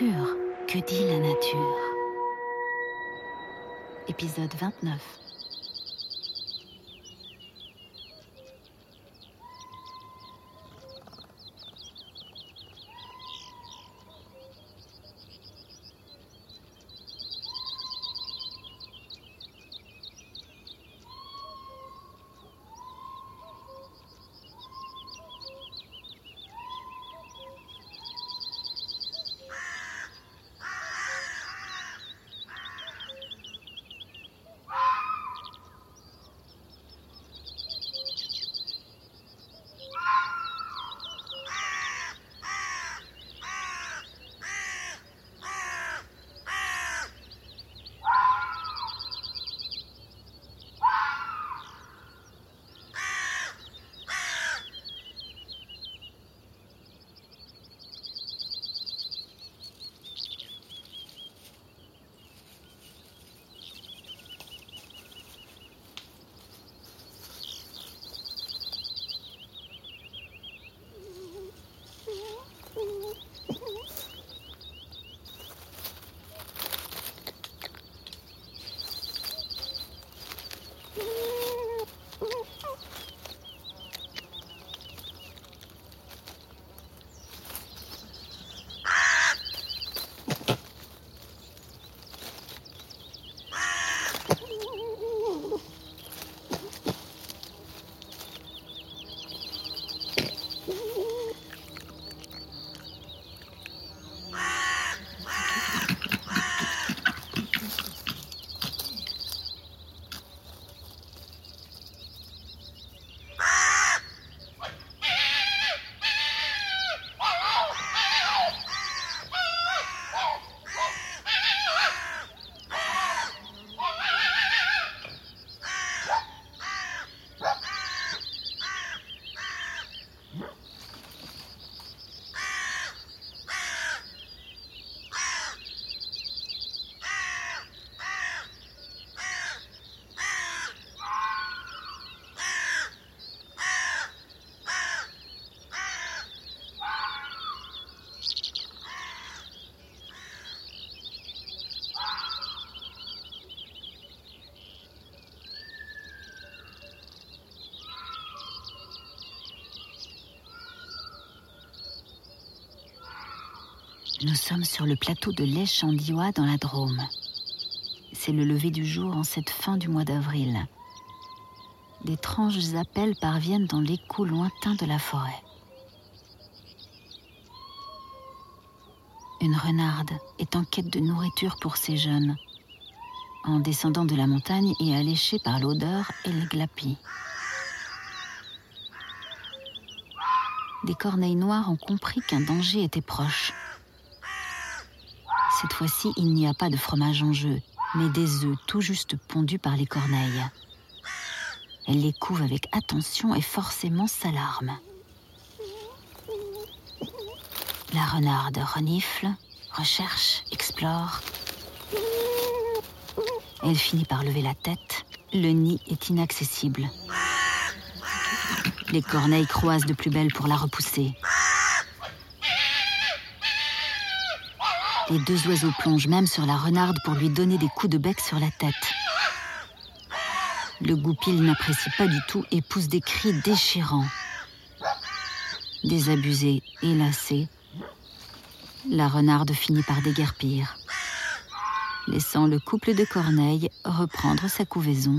Que dit la nature. Épisode 29 Nous sommes sur le plateau de l'Esch-en-Diois dans la Drôme. C'est le lever du jour en cette fin du mois d'avril. D'étranges appels parviennent dans l'écho lointain de la forêt. Une renarde est en quête de nourriture pour ses jeunes, en descendant de la montagne et alléchée par l'odeur et les glapis. Des corneilles noires ont compris qu'un danger était proche. Cette fois-ci, il n'y a pas de fromage en jeu, mais des œufs tout juste pondus par les corneilles. Elle les couve avec attention et forcément s'alarme. La renarde renifle, recherche, explore. Elle finit par lever la tête. Le nid est inaccessible. Les corneilles croisent de plus belle pour la repousser. Les deux oiseaux plongent même sur la renarde pour lui donner des coups de bec sur la tête. Le goupil n'apprécie pas du tout et pousse des cris déchirants. Désabusée et lassée, la renarde finit par déguerpir, laissant le couple de corneilles reprendre sa couvaison.